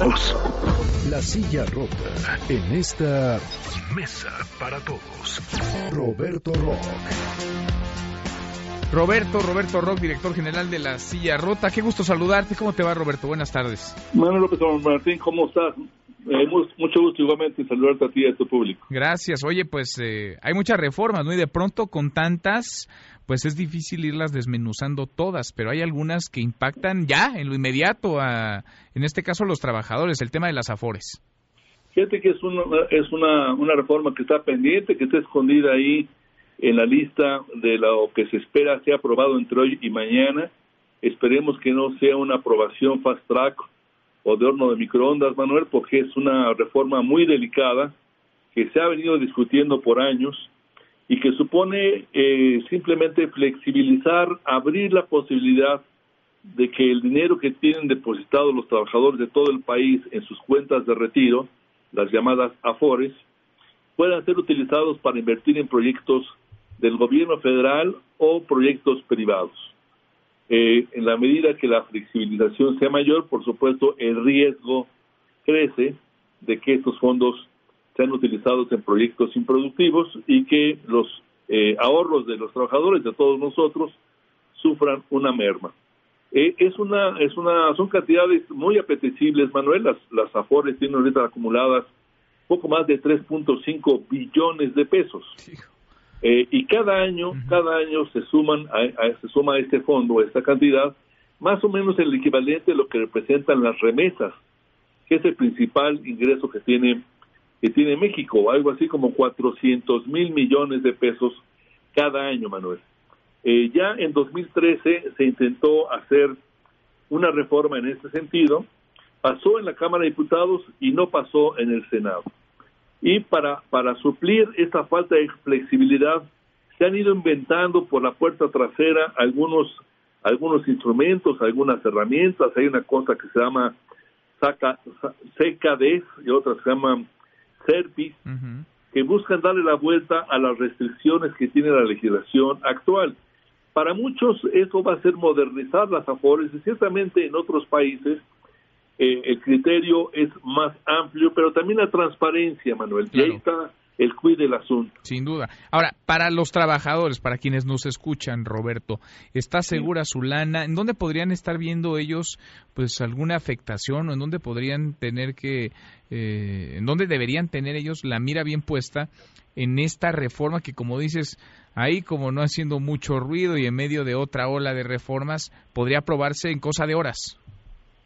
todos. La silla rota en esta mesa para todos. Roberto Rock. Roberto, Roberto Rock, director general de La Silla Rota. Qué gusto saludarte. ¿Cómo te va, Roberto? Buenas tardes. Manuel López Martín, ¿cómo estás? Eh, mucho gusto igualmente saludarte a ti y a tu público. Gracias. Oye, pues eh, hay muchas reformas, ¿no? Y de pronto con tantas, pues es difícil irlas desmenuzando todas, pero hay algunas que impactan ya, en lo inmediato, a, en este caso, a los trabajadores, el tema de las afores. Fíjate que es una, es una, una reforma que está pendiente, que está escondida ahí en la lista de lo que se espera sea aprobado entre hoy y mañana. Esperemos que no sea una aprobación fast track o de horno de microondas, Manuel, porque es una reforma muy delicada que se ha venido discutiendo por años y que supone eh, simplemente flexibilizar, abrir la posibilidad de que el dinero que tienen depositado los trabajadores de todo el país en sus cuentas de retiro, las llamadas AFORES, puedan ser utilizados para invertir en proyectos del gobierno federal o proyectos privados. Eh, en la medida que la flexibilización sea mayor, por supuesto, el riesgo crece de que estos fondos sean utilizados en proyectos improductivos y que los eh, ahorros de los trabajadores, de todos nosotros, sufran una merma. Eh, es una, es una, son cantidades muy apetecibles, Manuel. Las, las AFORES tienen ahorita acumuladas poco más de 3.5 billones de pesos. Eh, y cada año, cada año se suman a, se suma a este fondo, a esta cantidad, más o menos el equivalente a lo que representan las remesas, que es el principal ingreso que tiene que tiene México, algo así como 400 mil millones de pesos cada año, Manuel. Eh, ya en 2013 se intentó hacer una reforma en este sentido, pasó en la Cámara de Diputados y no pasó en el Senado y para, para suplir esta falta de flexibilidad se han ido inventando por la puerta trasera algunos algunos instrumentos, algunas herramientas, hay una cosa que se llama CKD y otra se llama CERPIS, que buscan darle la vuelta a las restricciones que tiene la legislación actual. Para muchos eso va a ser modernizar las AFORES y ciertamente en otros países eh, el criterio es más amplio, pero también la transparencia, Manuel. Y ahí está el cuide del asunto. Sin duda. Ahora, para los trabajadores, para quienes nos escuchan, Roberto, ¿está segura su lana? ¿En dónde podrían estar viendo ellos pues alguna afectación o en dónde podrían tener que, eh, en dónde deberían tener ellos la mira bien puesta en esta reforma que, como dices, ahí como no haciendo mucho ruido y en medio de otra ola de reformas, podría aprobarse en cosa de horas?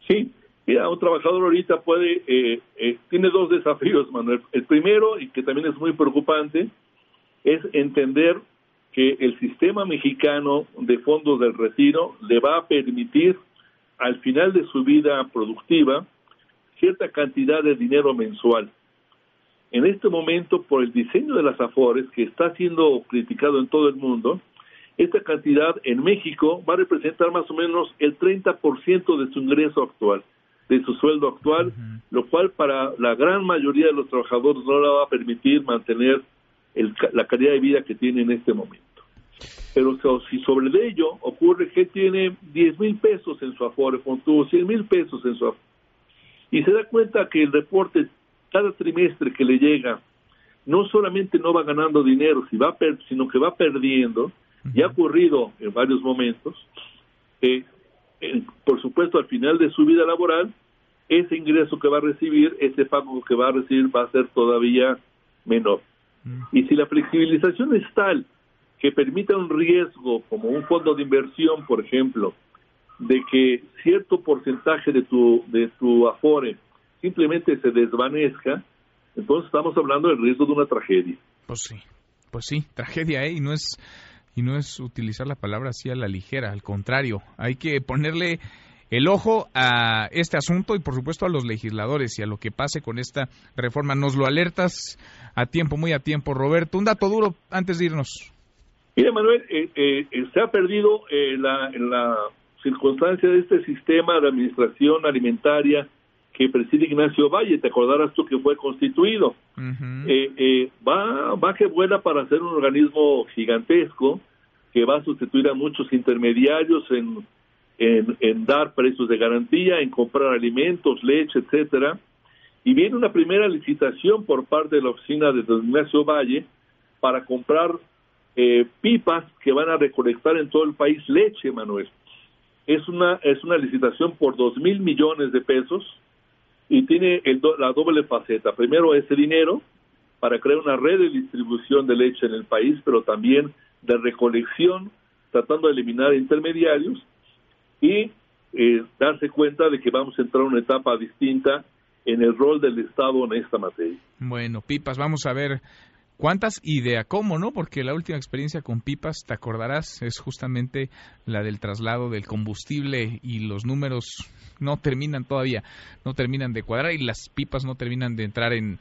Sí, Mira, un trabajador ahorita puede, eh, eh, tiene dos desafíos, Manuel. El primero, y que también es muy preocupante, es entender que el sistema mexicano de fondos del retiro le va a permitir al final de su vida productiva cierta cantidad de dinero mensual. En este momento, por el diseño de las AFORES, que está siendo criticado en todo el mundo, esta cantidad en México va a representar más o menos el 30% de su ingreso actual de su sueldo actual, lo cual para la gran mayoría de los trabajadores no le va a permitir mantener la calidad de vida que tiene en este momento. Pero si sobre ello ocurre que tiene 10 mil pesos en su afore, tuvo 100 mil pesos en su afore, y se da cuenta que el reporte cada trimestre que le llega no solamente no va ganando dinero, sino que va perdiendo, y ha ocurrido en varios momentos, eh, por supuesto, al final de su vida laboral, ese ingreso que va a recibir, ese pago que va a recibir va a ser todavía menor. Mm. Y si la flexibilización es tal que permita un riesgo, como un fondo de inversión, por ejemplo, de que cierto porcentaje de tu, de tu afore simplemente se desvanezca, entonces estamos hablando del riesgo de una tragedia. Pues sí, pues sí, tragedia, ¿eh? Y no es y no es utilizar la palabra así a la ligera, al contrario, hay que ponerle el ojo a este asunto y por supuesto a los legisladores y a lo que pase con esta reforma. Nos lo alertas a tiempo, muy a tiempo, Roberto. Un dato duro antes de irnos. Mira, Manuel, eh, eh, se ha perdido eh, la, circunstancia de este sistema de administración alimentaria que preside Ignacio Valle, te acordarás tú que fue constituido. Eh, eh, va, va que vuela para ser un organismo gigantesco que va a sustituir a muchos intermediarios en, en, en dar precios de garantía, en comprar alimentos, leche, etcétera. Y viene una primera licitación por parte de la oficina de Don Ignacio Valle para comprar eh, pipas que van a recolectar en todo el país leche, Manuel. Es una, es una licitación por dos mil millones de pesos y tiene el la doble faceta. Primero, ese dinero para crear una red de distribución de leche en el país, pero también de recolección, tratando de eliminar intermediarios y eh, darse cuenta de que vamos a entrar a una etapa distinta en el rol del Estado en esta materia. Bueno, Pipas, vamos a ver cuántas y de a cómo, ¿no? Porque la última experiencia con Pipas, te acordarás, es justamente la del traslado del combustible y los números no terminan todavía, no terminan de cuadrar y las pipas no terminan de entrar en,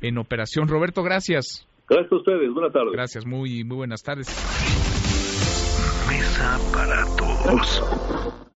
en operación. Roberto, gracias. Gracias a ustedes, buenas tardes. Gracias, muy, muy buenas tardes. Mesa para todos.